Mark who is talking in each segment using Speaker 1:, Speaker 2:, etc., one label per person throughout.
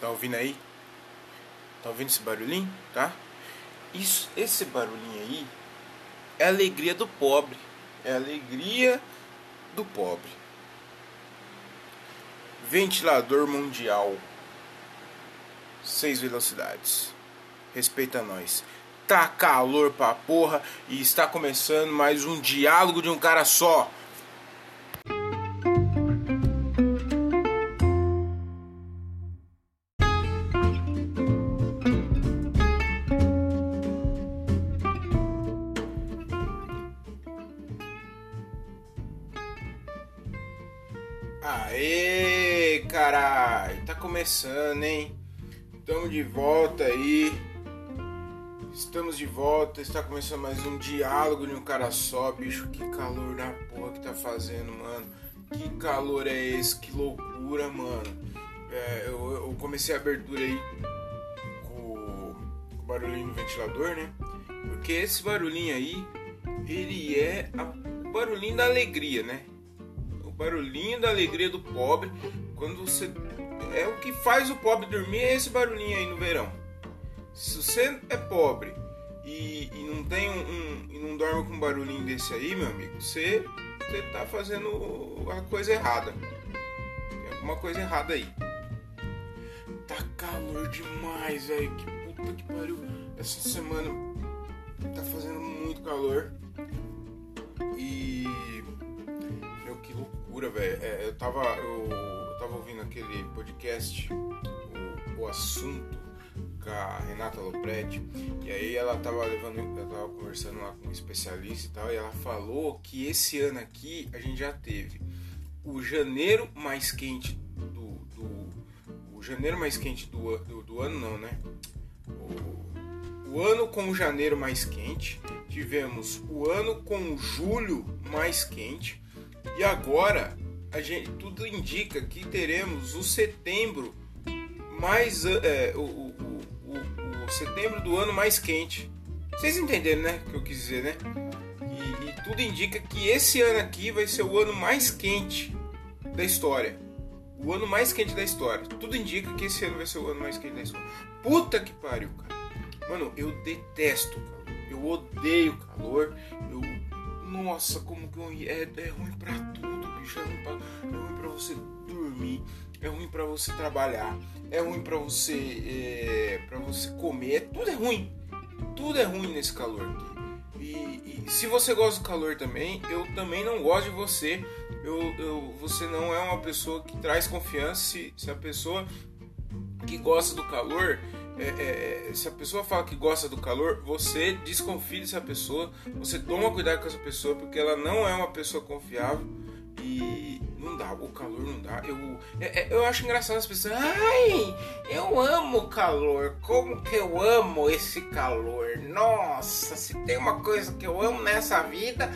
Speaker 1: Tá ouvindo aí? Tá ouvindo esse barulhinho? Tá? Isso, esse barulhinho aí é a alegria do pobre. É a alegria do pobre. Ventilador mundial. Seis velocidades. Respeita nós. Tá calor pra porra e está começando mais um diálogo de um cara só. Começando, hein? Estamos de volta aí. Estamos de volta, está começando mais um diálogo de um cara só, bicho. Que calor da porra que tá fazendo, mano. Que calor é esse? Que loucura, mano. É, eu, eu, comecei a abertura aí com, com o barulhinho do ventilador, né? Porque esse barulhinho aí, ele é a, o barulhinho da alegria, né? barulhinho da alegria do pobre. Quando você. É o que faz o pobre dormir, é esse barulhinho aí no verão. Se você é pobre e, e não tem um, um, e não dorme com um barulhinho desse aí, meu amigo, você, você tá fazendo a coisa errada. Tem alguma coisa errada aí. Tá calor demais, velho. Que puta que pariu. Essa semana tá fazendo muito calor. E que loucura, velho. É, eu, tava, eu, eu, tava ouvindo aquele podcast, o, o assunto, com a Renata Lopretti, e aí ela tava levando, eu tava conversando lá com um especialista e tal, e ela falou que esse ano aqui a gente já teve o janeiro mais quente do. do o janeiro mais quente do, do, do ano, não, né? O, o ano com o janeiro mais quente, tivemos o ano com o julho mais quente, e agora, a gente, tudo indica que teremos o setembro mais. É, o, o, o, o, setembro do ano mais quente. Vocês entenderam, né? O que eu quis dizer, né? E, e tudo indica que esse ano aqui vai ser o ano mais quente da história. O ano mais quente da história. Tudo indica que esse ano vai ser o ano mais quente da história. Puta que pariu, cara. Mano, eu detesto calor. Eu odeio calor. Eu nossa, como que é, é ruim pra tudo, bicho. É ruim pra, é ruim pra você dormir, é ruim pra você trabalhar, é ruim pra você, é, pra você comer. Tudo é ruim. Tudo é ruim nesse calor aqui. E, e, se você gosta do calor também, eu também não gosto de você. Eu, eu, você não é uma pessoa que traz confiança. Se, se a pessoa que gosta do calor é, é, se a pessoa fala que gosta do calor, você desconfie dessa pessoa, você toma cuidado com essa pessoa, porque ela não é uma pessoa confiável e não dá, o calor não dá. Eu, é, é, eu acho engraçado as pessoas, ai, eu amo calor, como que eu amo esse calor? Nossa, se tem uma coisa que eu amo nessa vida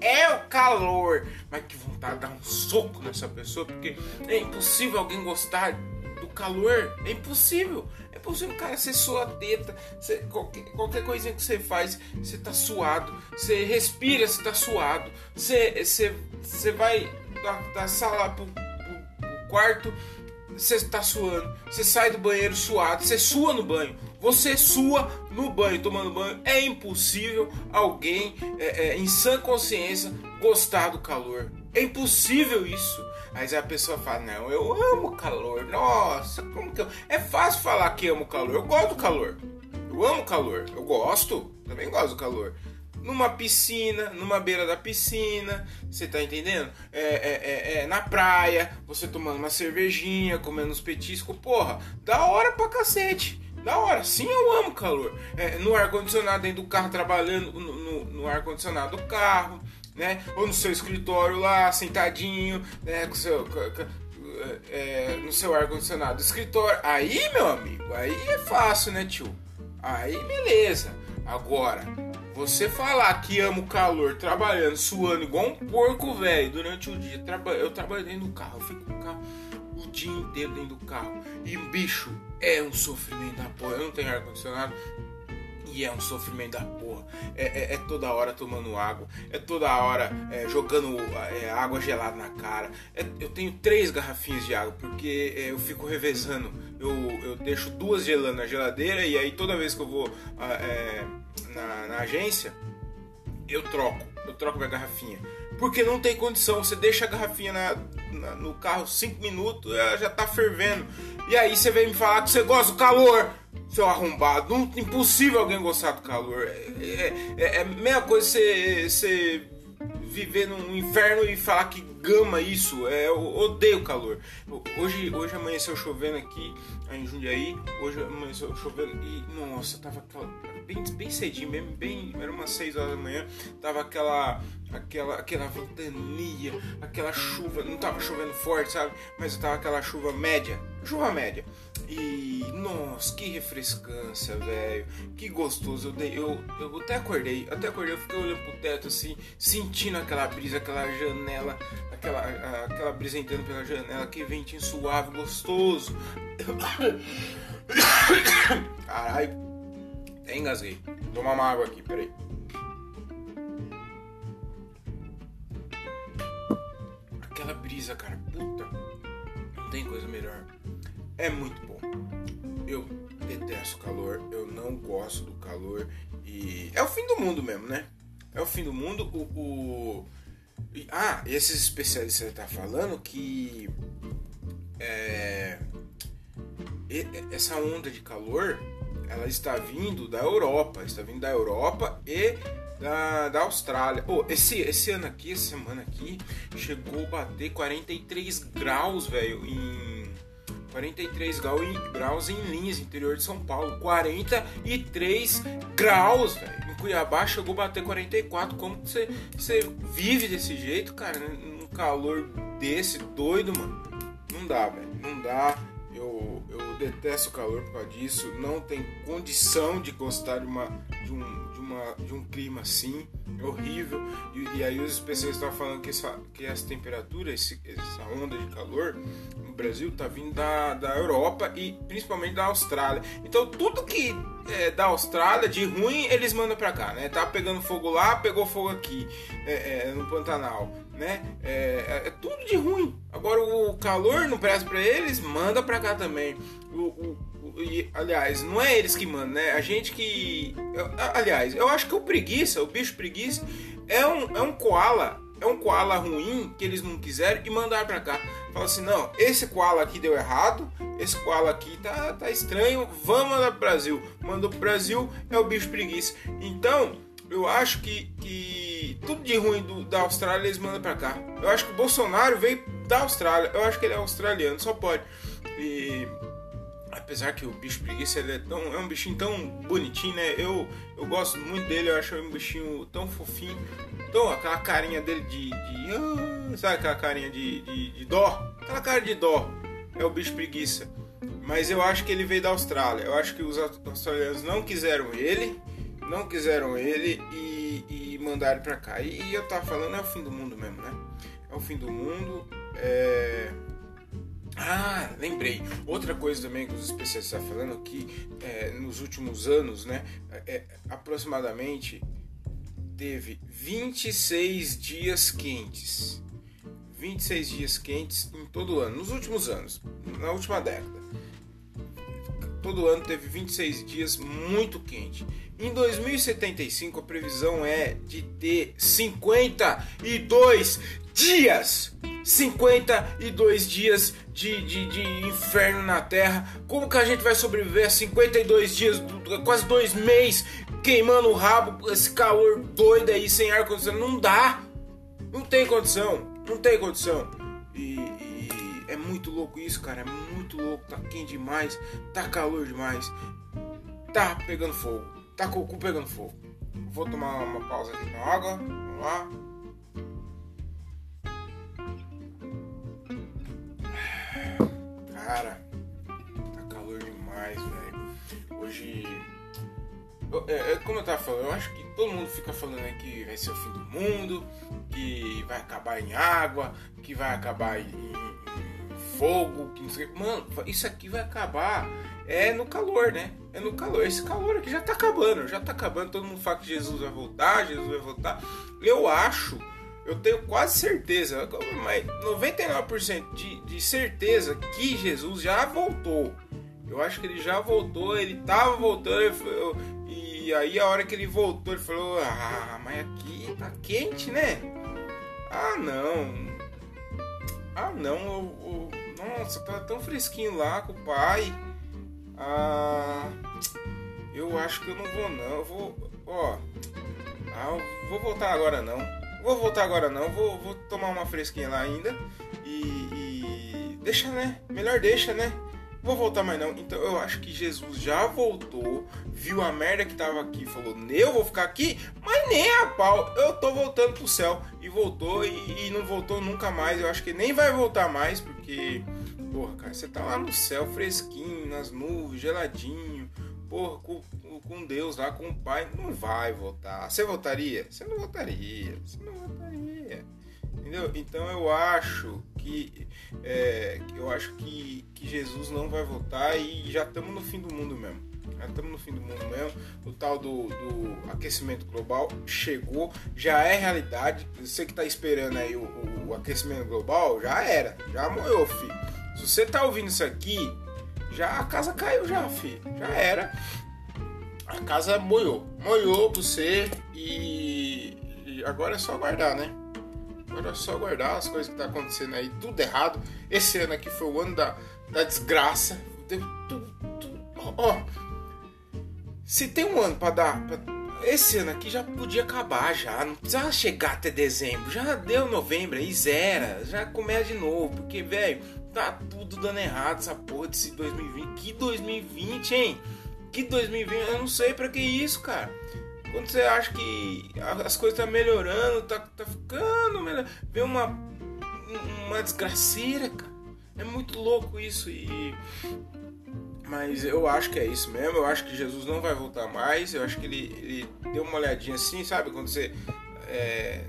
Speaker 1: é o calor. Mas que vontade de dar um soco nessa pessoa, porque é impossível alguém gostar calor. É impossível. É possível, cara, você sua teta, você, qualquer, qualquer coisinha que você faz, você tá suado. Você respira, você tá suado. Você, você, você vai da, da sala pro, pro, pro quarto, você tá suando. Você sai do banheiro suado, você sua no banho. Você sua no banho, tomando banho. É impossível alguém é, é, em sã consciência gostar do calor. É impossível isso. Mas a pessoa fala: Não, eu amo calor. Nossa, como que eu. É fácil falar que amo calor. Eu gosto do calor. Eu amo calor. Eu gosto. Também gosto do calor. Numa piscina, numa beira da piscina, você tá entendendo? É, é, é, é, na praia, você tomando uma cervejinha, comendo uns petiscos, porra, da hora pra cacete. Da hora, sim, eu amo calor. É, no ar-condicionado dentro do carro, trabalhando no, no, no ar-condicionado do carro né? Ou no seu escritório lá, sentadinho, né? Com seu, é, no seu ar-condicionado escritório. Aí, meu amigo, aí é fácil, né, tio? Aí, beleza. Agora, você falar que ama o calor, trabalhando, suando igual um porco velho durante o dia. Eu trabalho dentro do carro, eu fico no carro o dia inteiro dentro do carro. E bicho, é um sofrimento da porra. Eu não tenho ar-condicionado. E é um sofrimento da porra. É, é, é toda hora tomando água. É toda hora é, jogando é, água gelada na cara. É, eu tenho três garrafinhas de água porque é, eu fico revezando. Eu, eu deixo duas gelando na geladeira e aí toda vez que eu vou é, na, na agência, eu troco. Eu troco minha garrafinha. Porque não tem condição. Você deixa a garrafinha na, na, no carro cinco minutos, ela já tá fervendo. E aí você vem me falar que você gosta do calor seu arrombado. Não, impossível alguém gostar do calor. É, é, é, é a mesma coisa você viver num inferno e falar que gama isso. É, eu odeio calor. Hoje, hoje amanheceu chovendo aqui em Jundiaí. Hoje amanheceu chovendo e, nossa, tava aquela, bem, bem cedinho mesmo, bem, era umas 6 horas da manhã. Tava aquela, aquela, aquela ventania, aquela chuva. Não tava chovendo forte, sabe? Mas tava aquela chuva média. Chuva média. E nossa, que refrescância, velho. Que gostoso. Eu, dei, eu, eu até acordei, até acordei, eu fiquei olhando pro teto assim, sentindo aquela brisa, aquela janela, aquela, aquela brisa entrando pela janela, que ventinho suave, gostoso. Caralho, até engasguei. Vou tomar uma água aqui, peraí. Aquela brisa, cara, puta. Não tem coisa melhor. É muito bom. Eu detesto calor, eu não gosto do calor e é o fim do mundo mesmo, né? É o fim do mundo. O, o... Ah, esses especialistas tá falando que é... essa onda de calor ela está vindo da Europa, está vindo da Europa e da, da Austrália. Oh, esse, esse ano aqui, essa semana aqui, chegou a bater 43 graus, velho, em 43 graus em Lins, interior de São Paulo. 43 graus, velho. Em Cuiabá chegou a bater 44. Como você, você vive desse jeito, cara? Num calor desse, doido, mano. Não dá, velho. Não dá. Eu, eu detesto o calor por causa disso. Não tem condição de gostar de, uma, de, um, de, uma, de um clima assim. É horrível. E, e aí os especialistas estão falando que essa, que essa temperatura, esse, essa onda de calor no Brasil tá vindo da, da Europa e principalmente da Austrália. Então tudo que é da Austrália de ruim eles mandam para cá, né? Tá pegando fogo lá, pegou fogo aqui é, é, no Pantanal, né? É, é, é tudo de ruim. Agora o calor não presta para eles, manda para cá também. O, o, o, e, aliás, não é eles que mandam, né? A gente que, eu, aliás, eu acho que o preguiça, o bicho preguiça é um é um koala é um koala ruim que eles não quiseram e mandaram para cá. Fala assim, não, esse koala aqui deu errado, esse koala aqui tá, tá estranho, vamos mandar pro Brasil. Mandou pro Brasil, é o bicho preguiça. Então, eu acho que, que tudo de ruim do, da Austrália eles mandam para cá. Eu acho que o Bolsonaro veio da Austrália, eu acho que ele é australiano, só pode. E apesar que o bicho preguiça ele é, tão, é um bichinho tão bonitinho, né? Eu, eu gosto muito dele, eu acho um bichinho tão fofinho. Então, aquela carinha dele de. de ah, sabe aquela carinha de, de, de, dó? Aquela cara de dó. É o bicho preguiça. Mas eu acho que ele veio da Austrália. Eu acho que os australianos não quiseram ele. Não quiseram ele e, e mandaram pra cá. E, e, eu tava falando, é o fim do mundo mesmo, né? É o fim do mundo. É. Ah, lembrei. Outra coisa também que os especialistas estão falando que é, nos últimos anos, né, é, aproximadamente teve 26 dias quentes. 26 dias quentes em todo o ano, nos últimos anos, na última década. Todo ano teve 26 dias muito quente. Em 2075 a previsão é de ter 52 dias 52 dias de, de, de, inferno na Terra. Como que a gente vai sobreviver a 52 dias, quase dois meses, queimando o rabo, esse calor doido aí, sem ar-condicionado? Não dá! Não tem condição, não tem condição. E, e, é muito louco isso, cara. É muito louco, tá quente demais, tá calor demais, tá pegando fogo, tá com o cu pegando fogo. Vou tomar uma pausa aqui com água, vamos lá. Cara, tá calor demais, velho. Hoje. É, é, como eu tava falando, eu acho que todo mundo fica falando que vai ser o fim do mundo, que vai acabar em água, que vai acabar em fogo, não sei. Mano, isso aqui vai acabar. É no calor, né? É no calor. Esse calor aqui já tá acabando, já tá acabando. Todo mundo fala que Jesus vai voltar, Jesus vai voltar. Eu acho, eu tenho quase certeza, mas 99% de, de certeza que Jesus já voltou. Eu acho que ele já voltou, ele tava voltando, ele e aí a hora que ele voltou, ele falou: Ah, mas aqui tá quente, né? Ah, não. Ah, não. Eu, eu, nossa, tá tão fresquinho lá com o pai. Ah, eu acho que eu não vou, não. Eu vou, ó. Ah, vou voltar agora não. Vou voltar agora não. Vou, vou tomar uma fresquinha lá ainda. E, e deixa, né? Melhor deixa, né? Vou voltar mais não. Então eu acho que Jesus já voltou, viu a merda que tava aqui, falou, eu vou ficar aqui, mas nem a pau, eu tô voltando pro céu. E voltou e, e não voltou nunca mais. Eu acho que nem vai voltar mais, porque, porra, cara, você tá lá no céu, fresquinho, nas nuvens, geladinho, porra, com, com Deus lá, com o Pai, não vai voltar. Você voltaria? Você não voltaria, você não voltaria. Entendeu? Então eu acho que é, eu acho que, que Jesus não vai voltar e já estamos no fim do mundo mesmo. Já estamos no fim do mundo mesmo. O tal do, do, aquecimento global chegou, já é realidade. Você que está esperando aí o, o, aquecimento global, já era, já morreu, filho. Se você tá ouvindo isso aqui, já a casa caiu já, filho. Já era. A casa moiou. Moiou você e agora é só aguardar, né? Agora é só guardar as coisas que tá acontecendo aí, tudo errado. Esse ano aqui foi o ano da, da desgraça. Deu tudo, tudo. Ó, se tem um ano para dar. Pra, esse ano aqui já podia acabar já. Não precisava chegar até dezembro. Já deu novembro aí, zera. Já começa de novo. Porque, velho, tá tudo dando errado essa porra desse 2020. Que 2020, hein? Que 2020? Eu não sei para que isso, cara. Quando você acha que as coisas tá melhorando, tá, tá ficando melhor, vem uma, uma desgraceira, cara. É muito louco isso e. Mas eu acho que é isso mesmo. Eu acho que Jesus não vai voltar mais. Eu acho que ele, ele deu uma olhadinha assim, sabe? Quando você. É,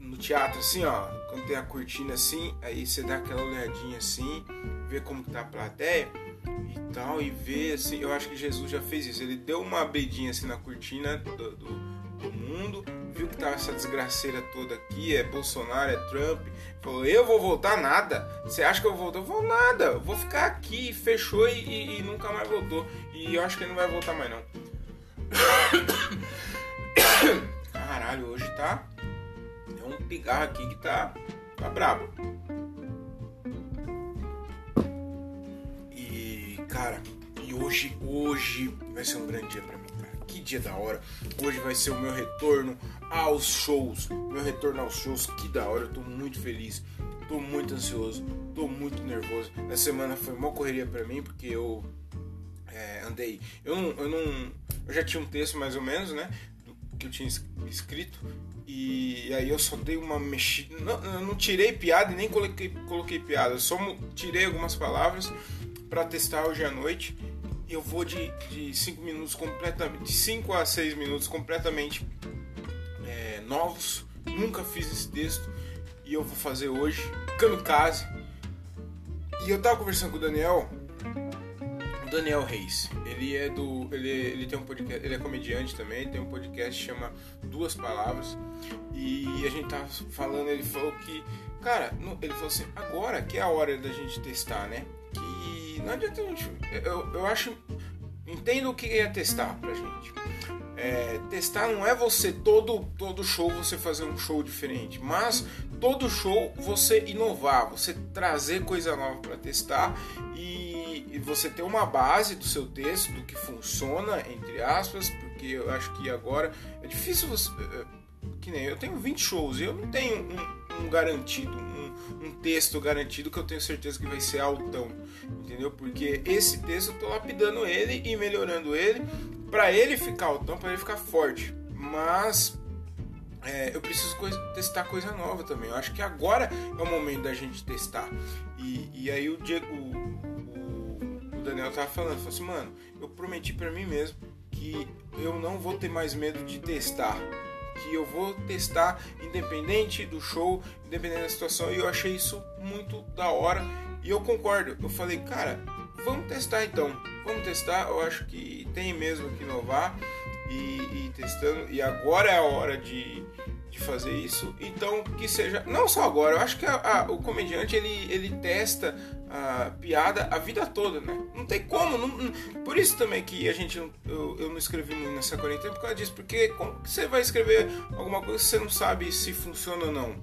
Speaker 1: no teatro, assim, ó. Quando tem a cortina assim, aí você dá aquela olhadinha assim, vê como que tá a plateia e tal, e ver assim, eu acho que Jesus já fez isso. Ele deu uma abridinha assim na cortina do, do, do mundo, viu que tava essa desgraceira toda aqui, é Bolsonaro, é Trump, falou, eu vou voltar nada. Você acha que eu vou voltar? Eu vou nada, vou ficar aqui, fechou e, e, e nunca mais voltou. E eu acho que ele não vai voltar mais não. Caralho, hoje tá. É um pigarro aqui que tá. tá brabo. Cara, e hoje, hoje vai ser um grande dia para mim, cara. Que dia da hora. Hoje vai ser o meu retorno aos shows. Meu retorno aos shows, que da hora. Eu tô muito feliz. Tô muito ansioso. Tô muito nervoso. Essa semana foi uma correria para mim, porque eu é, andei. Eu não, eu não. Eu já tinha um texto mais ou menos, né? que eu tinha escrito e aí eu só dei uma mexida. Não, não tirei piada e nem coloquei, coloquei piada, eu só tirei algumas palavras para testar hoje à noite. Eu vou de 5 minutos completamente, de 5 a 6 minutos completamente é, novos. Nunca fiz esse texto e eu vou fazer hoje, kamikaze. E eu tava conversando com o Daniel, o Daniel Reis. Ele é do, ele, ele tem um podcast, ele é comediante também, tem um podcast que chama Duas Palavras. E a gente tava falando, ele falou que, cara, ele falou assim, agora que é a hora da gente testar, né? Não adianta. Eu, eu acho. Entendo o que é testar pra gente. É, testar não é você todo todo show você fazer um show diferente, mas todo show você inovar, você trazer coisa nova para testar e, e, você ter uma base do seu texto, do que funciona entre aspas, porque eu acho que agora é difícil você é, que nem eu tenho 20 shows e eu não tenho um, um garantido, um, um, texto garantido que eu tenho certeza que vai ser altão, entendeu? Porque esse texto eu tô lapidando ele e melhorando ele para ele ficar altão, para ele ficar forte. Mas é, eu preciso testar coisa nova também. Eu acho que agora é o momento da gente testar. E, e aí o Diego, o, o Daniel tava falando, falou assim, mano, eu prometi para mim mesmo que eu não vou ter mais medo de testar que eu vou testar independente do show, independente da situação, e eu achei isso muito da hora E eu concordo. Eu falei, cara, vamos testar então. Vamos testar. Eu acho que tem mesmo que inovar e, e testando. E agora é a hora de, de fazer isso. Então que seja. Não só agora. Eu acho que a, a, o comediante ele, ele testa a piada a vida toda, né? Não tem como. Não, não, por isso também que a gente eu, eu não escrevi muito nessa quarentena por causa disso. Porque como você vai escrever alguma coisa que você não sabe se funciona ou não?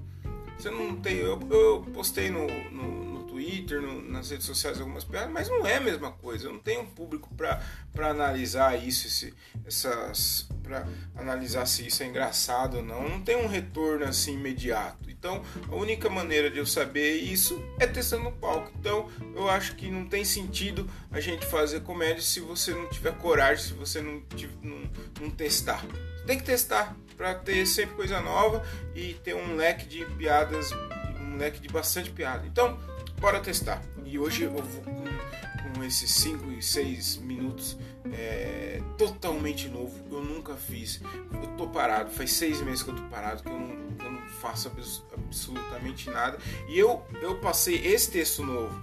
Speaker 1: Você não tem. Eu, eu postei no, no Twitter, no, nas redes sociais algumas piadas, mas não é a mesma coisa. Eu não tenho um público para analisar isso, esse, essas para analisar se isso é engraçado ou não. Não tem um retorno assim imediato. Então, a única maneira de eu saber isso é testando no palco. Então, eu acho que não tem sentido a gente fazer comédia se você não tiver coragem, se você não, não, não testar. Tem que testar para ter sempre coisa nova e ter um leque de piadas, um leque de bastante piada. Então, bora testar. E hoje eu vou com, com esses 5 e 6 minutos é, totalmente novo. Eu nunca fiz. Eu tô parado, faz seis meses que eu tô parado, que eu não, eu não faço absolutamente nada. E eu, eu passei esse texto novo.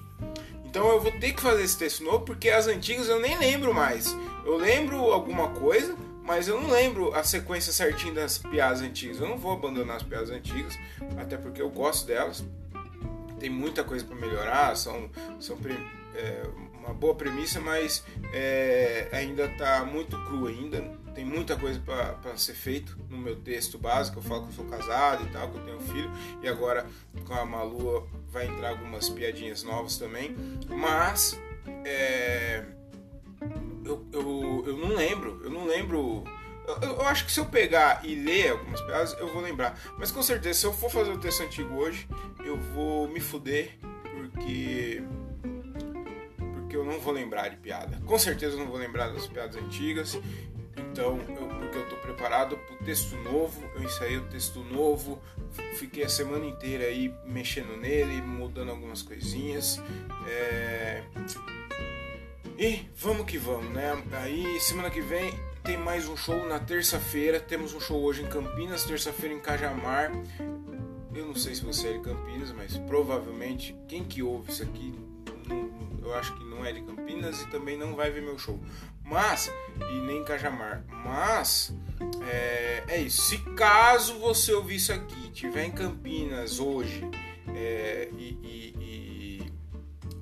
Speaker 1: Então eu vou ter que fazer esse texto novo porque as antigas eu nem lembro mais. Eu lembro alguma coisa, mas eu não lembro a sequência certinha das piadas antigas. Eu não vou abandonar as piadas antigas, até porque eu gosto delas tem muita coisa para melhorar, são, são é, uma boa premissa, mas é, ainda está muito cru ainda. Tem muita coisa para ser feito no meu texto básico. Eu falo que eu sou casado e tal, que eu tenho filho. E agora com a Malu vai entrar algumas piadinhas novas também. Mas é, eu, eu, eu não lembro, eu não lembro eu, eu, acho que se eu pegar e ler algumas piadas, eu vou lembrar. Mas com certeza, se eu for fazer o texto antigo hoje, eu vou me fuder, porque. Porque eu não vou lembrar de piada. Com certeza eu não vou lembrar das piadas antigas. Então, eu, porque eu tô preparado pro texto novo, eu ensaiei o texto novo, fiquei a semana inteira aí mexendo nele, mudando algumas coisinhas. É... E vamos que vamos, né? Aí semana que vem tem mais um show na terça-feira. Temos um show hoje em Campinas, terça-feira em Cajamar. Eu não sei se você é de Campinas, mas provavelmente quem que ouve isso aqui, eu acho que não é de Campinas e também não vai ver meu show. Mas, e nem em Cajamar. Mas, é, é isso. Se caso você ouvir isso aqui, tiver em Campinas hoje é, e, e, e,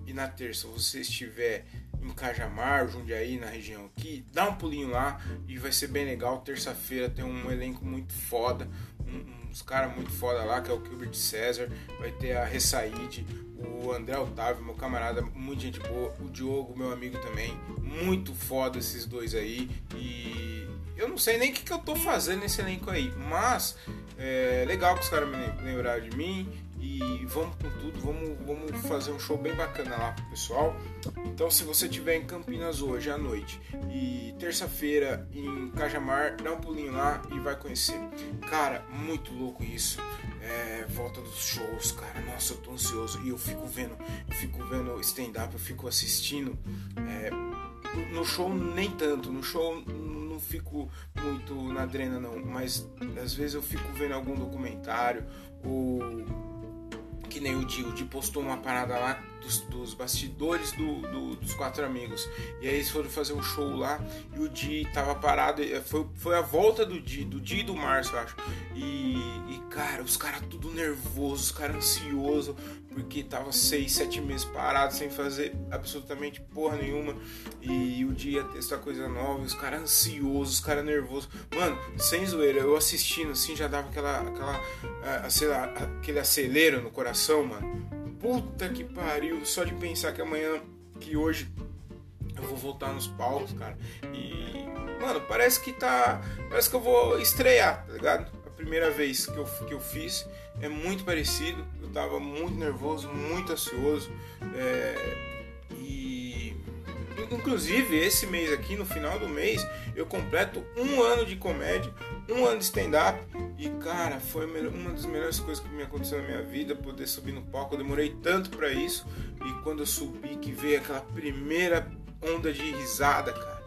Speaker 1: e na terça você estiver em Cajamar, Jundiaí, na região aqui, dá um pulinho lá e vai ser bem legal. Terça-feira tem um elenco muito foda, um, uns caras muito foda lá, que é o Gilbert César, vai ter a Ressaíde, o André Otávio, meu camarada, muita gente boa, o Diogo, meu amigo também, muito foda esses dois aí. E eu não sei nem o que, que eu tô fazendo nesse elenco aí, mas é legal que os caras me lembraram de mim e vamos com tudo, vamos, vamos fazer um show bem bacana lá pro pessoal. Então, se você estiver em Campinas hoje à noite e terça-feira em Cajamar, dá um pulinho lá e vai conhecer. Cara, muito louco isso. É, volta dos shows, cara. Nossa, eu tô ansioso e eu fico vendo, eu fico vendo stand-up, eu fico assistindo. É, no show nem tanto, no show não fico muito na drena não, mas às vezes eu fico vendo algum documentário ou que nem o Di, o Di postou uma parada lá dos, dos bastidores do, do, dos quatro amigos. E aí eles foram fazer um show lá e o Di tava parado. Foi, foi a volta do Di, do Di e do Márcio, eu acho. E, e cara, os caras tudo nervosos, os caras ansiosos, porque tava seis, sete meses parado sem fazer absolutamente porra nenhuma. E o Di ia testar coisa nova, os caras ansiosos, os caras nervosos. Mano, sem zoeira, eu assistindo assim já dava aquela, aquela, ah, sei lá, aquele acelero no coração, mano puta que pariu, só de pensar que amanhã, que hoje eu vou voltar nos palcos, cara. E, mano, parece que tá. Parece que eu vou estrear, tá ligado? A primeira vez que eu, que eu fiz é muito parecido. Eu tava muito nervoso, muito ansioso. É, Inclusive, esse mês aqui, no final do mês, eu completo um ano de comédia, um ano de stand-up. E, cara, foi uma das melhores coisas que me aconteceu na minha vida, poder subir no palco. Eu demorei tanto para isso. E quando eu subi, que veio aquela primeira onda de risada, cara.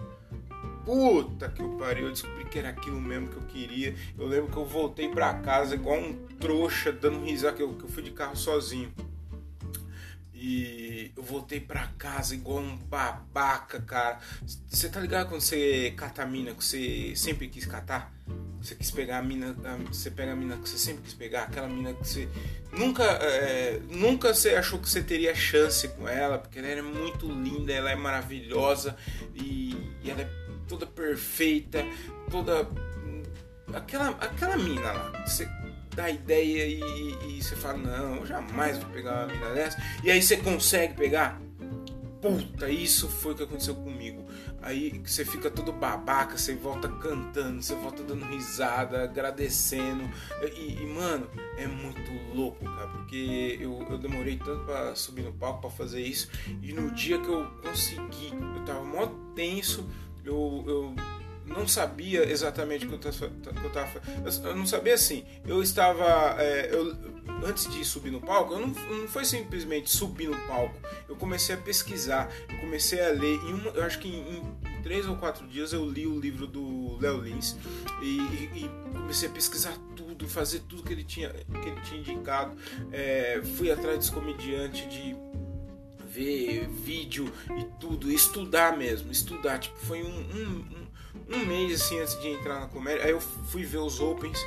Speaker 1: Puta que eu pariu, eu descobri que era aquilo mesmo que eu queria. Eu lembro que eu voltei para casa igual um trouxa, dando risada, que eu, que eu fui de carro sozinho. E voltei pra casa igual um babaca, cara. Você tá ligado quando você cata a mina que você sempre quis catar? Você quis pegar a mina, você pega a mina que você sempre quis pegar, aquela mina que você nunca, é, nunca você achou que você teria chance com ela, porque ela é muito linda, ela é maravilhosa e, e ela é toda perfeita, toda aquela aquela mina lá. Você dá ideia e, e, você fala, não, eu jamais vou pegar uma mina dessa. E aí você consegue pegar. Puta, isso foi o que aconteceu comigo. Aí você fica todo babaca, você volta cantando, você volta dando risada, agradecendo. E, e mano, é muito louco, cara, porque eu, eu demorei tanto para subir no palco para fazer isso. E no dia que eu consegui, eu tava mó tenso, eu, eu não sabia exatamente o que eu estava eu, eu não sabia assim eu estava é, eu, antes de subir no palco eu não, não foi simplesmente subir no palco eu comecei a pesquisar eu comecei a ler em uma, eu acho que em, em três ou quatro dias eu li o livro do Léo Lins e, e, e, comecei a pesquisar tudo fazer tudo que ele tinha que ele tinha indicado é, fui atrás desse comediante de ver vídeo e tudo, estudar mesmo, estudar. Tipo, foi um, um, um mês assim antes de entrar na comédia. Aí eu fui ver os opens,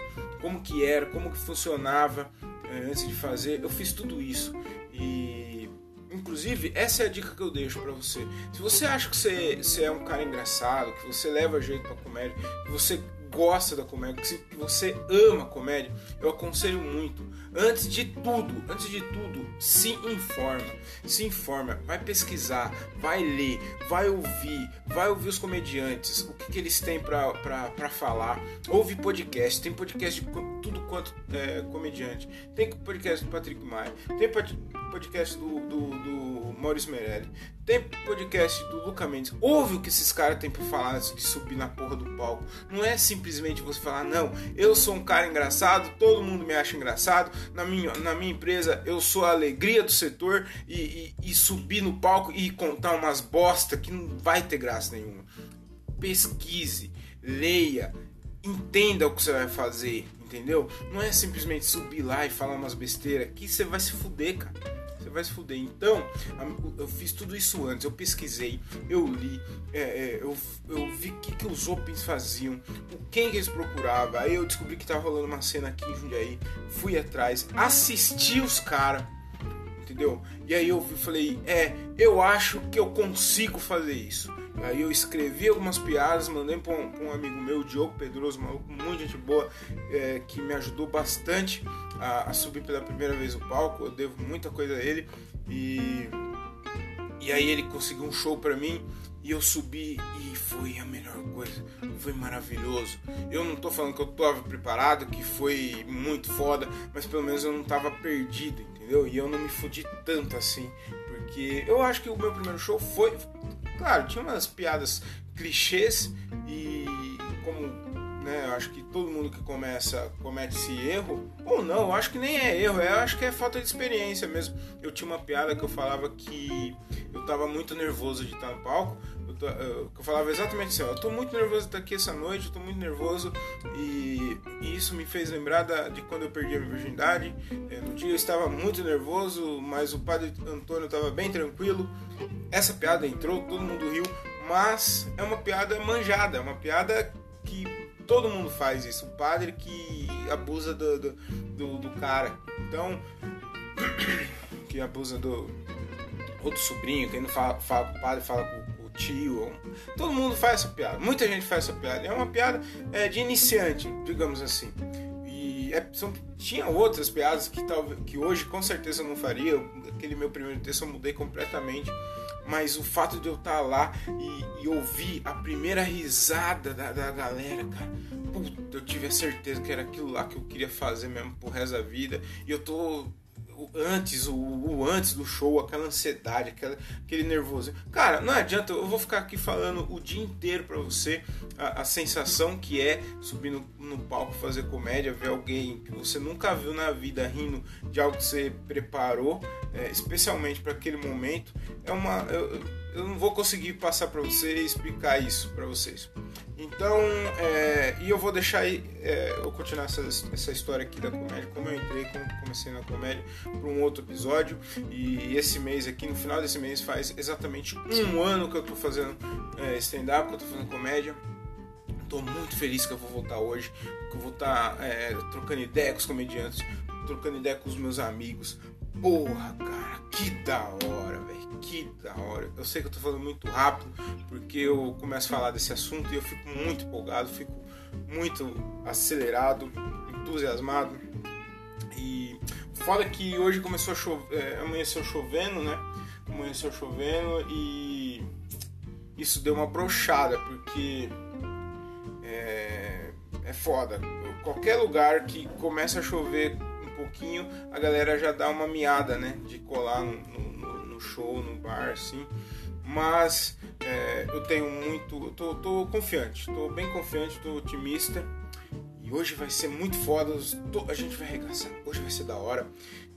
Speaker 1: como que era, como que funcionava eh, antes de fazer. Eu fiz tudo isso e inclusive essa é a dica que eu deixo para você. Se você acha que você, você é um cara engraçado, que você leva jeito para comédia, que você gosta da comédia, que você ama comédia, eu aconselho muito. Antes de tudo, antes de tudo, se informa. Se informa, vai pesquisar, vai ler, vai ouvir, vai ouvir os comediantes, o que, que eles têm para falar. Ouve podcast, tem podcast de tudo quanto é, comediante. Tem podcast do Patrick Maia, tem podcast do, do, do Maurício Meirelli, tem podcast do Luca Mendes. Ouve o que esses caras têm pra falar antes de subir na porra do palco. Não é simplesmente você falar, não, eu sou um cara engraçado, todo mundo me acha engraçado, na minha, na minha empresa eu sou a alegria do setor e, e, e subir no palco e contar umas bosta que não vai ter graça nenhuma. Pesquise, leia, entenda o que você vai fazer, entendeu? Não é simplesmente subir lá e falar umas besteiras que você vai se fuder, cara você vai se fuder. Então, eu fiz tudo isso antes, eu pesquisei, eu li, é, é, eu, eu vi o que, que os Opens faziam, quem que eles procuravam. Aí eu descobri que tava rolando uma cena aqui em Jundiaí, fui atrás, assisti os caras, entendeu? E aí eu falei, é, eu acho que eu consigo fazer isso. Aí eu escrevi algumas piadas, mandei para um, um, amigo meu, Diogo Pedroso, maluco, muito gente boa, é, que me ajudou bastante a, a, subir pela primeira vez o palco. Eu devo muita coisa a ele. E, e aí ele conseguiu um show para mim e eu subi e foi a melhor coisa. Foi maravilhoso. Eu não tô falando que eu tava preparado, que foi muito foda, mas pelo menos eu não tava perdido, entendeu? E eu não me fudi tanto assim, porque eu acho que o meu primeiro show foi Claro, tinha umas piadas clichês e como né, eu acho que todo mundo que começa comete esse erro, ou não, eu acho que nem é erro, eu acho que é falta de experiência mesmo. Eu tinha uma piada que eu falava que eu tava muito nervoso de estar no palco, eu, falava exatamente assim, ó, eu tô muito nervoso de estar aqui essa noite, eu tô muito nervoso e, e isso me fez lembrar da, de quando eu perdi a minha virgindade. É, no dia eu estava muito nervoso, mas o padre Antônio estava bem tranquilo. Essa piada entrou, todo mundo riu, mas é uma piada manjada, é uma piada que todo mundo faz isso. O padre que abusa do, do, do, do cara. Então, que abusa do outro sobrinho, que não fala, fala com o padre, fala com tio. Todo mundo faz essa piada. Muita gente faz essa piada. É uma piada é, de iniciante, digamos assim. E é, são, tinha outras piadas que, talvez, que hoje com certeza eu não faria. Aquele meu primeiro texto eu mudei completamente. Mas o fato de eu estar lá e, e ouvir a primeira risada da, da galera, cara, puta, eu tive a certeza que era aquilo lá que eu queria fazer mesmo pro resto da vida. E eu tô antes, o, o, antes do show, aquela ansiedade, aquela, aquele nervoso. Cara, não adianta, eu vou ficar aqui falando o dia inteiro para você a, a, sensação que é subir no, no, palco fazer comédia, ver alguém que você nunca viu na vida rindo de algo que você preparou, é, especialmente para aquele momento. É uma. Eu, eu não vou conseguir passar para você explicar isso para vocês. Então, é, e eu vou deixar aí, é, eu continuar essa, essa história aqui da comédia, como eu entrei, como comecei na comédia, para um outro episódio. E esse mês aqui, no final desse mês, faz exatamente um ano que eu tô fazendo é, stand-up, que eu tô fazendo comédia. Tô muito feliz que eu vou voltar hoje, que eu vou estar tá, é, trocando ideia com os comediantes, trocando ideia com os meus amigos. Porra, cara, que da hora, velho que da hora. Eu sei que eu tô falando muito rápido, porque eu começo a falar desse assunto e eu fico muito empolgado, fico muito acelerado, entusiasmado. E foda que hoje começou a chover, é, amanheceu chovendo, né? Amanheceu chovendo e isso deu uma brochada, porque é, é foda. Qualquer lugar que começa a chover pouquinho, a galera já dá uma miada, né? De colar no, no no show, no bar, assim. Mas é, eu tenho muito. Tô, tô confiante, tô bem confiante, tô otimista. E hoje vai ser muito foda. A gente vai arregaçar. Hoje vai ser da hora.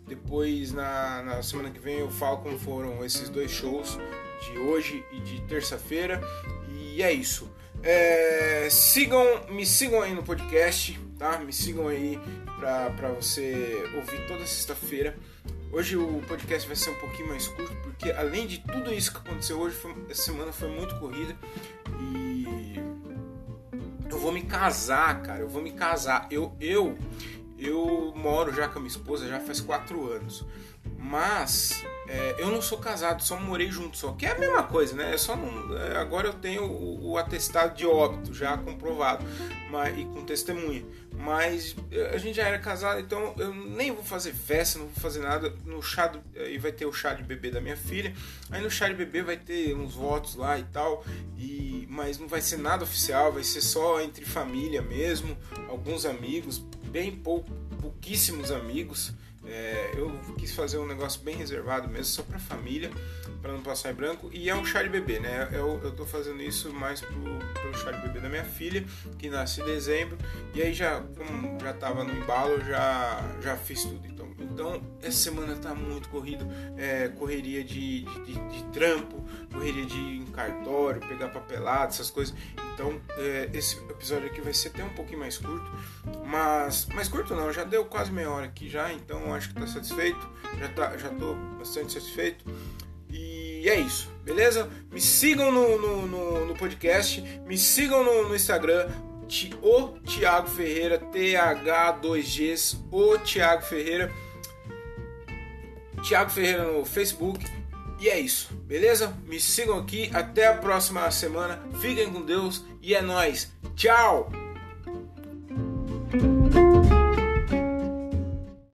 Speaker 1: Depois, na, na semana que vem, eu falo como foram esses dois shows de hoje e de terça-feira. E é isso. É, sigam, me sigam aí no podcast, tá? Me sigam aí pra, você ouvir toda sexta-feira. Hoje o podcast vai ser um pouquinho mais curto, porque além de tudo isso que aconteceu hoje, foi, essa semana foi muito corrida e eu vou me casar, cara. Eu vou me casar. Eu, eu, eu moro já com a minha esposa já faz quatro anos, mas é, eu não sou casado, só morei junto, só que é a mesma coisa, né? É só não, é, agora eu tenho o, o, atestado de óbito já comprovado, mas e com testemunha. Mas eh, a gente já era casado, então eu nem vou fazer festa, não vou fazer nada. No chá do, aí vai ter o chá de bebê da minha filha. Aí no chá de bebê vai ter uns votos lá e tal. E mas não vai ser nada oficial, vai ser só entre família mesmo, alguns amigos, bem pou, pouquíssimos amigos. É, eu quis fazer um negócio bem reservado mesmo, só pra família, para não passar em branco. E é um chá de bebê, né? Eu, eu tô fazendo isso mais pro, pelo chá de bebê da minha filha, que nasce em dezembro. E aí já, como já tava no embalo, já, já fiz tudo. Então, então essa semana tá muito corrido. É, correria de, de, de, de trampo, correria de cartório, pegar papelado, essas coisas. Então é, esse episódio aqui vai ser até um pouquinho mais curto. Mas mais curto não, já deu quase meia hora aqui já, então acho que tá satisfeito. Já, tá, já tô bastante satisfeito. E é isso, beleza? Me sigam no, no, no, no podcast, me sigam no, no Instagram, o Thiago Ferreira, TH2Gs, o Thiago Ferreira. Thiago Ferreira no Facebook. E é isso, beleza? Me sigam aqui, até a próxima semana. Fiquem com Deus e é nós. Tchau.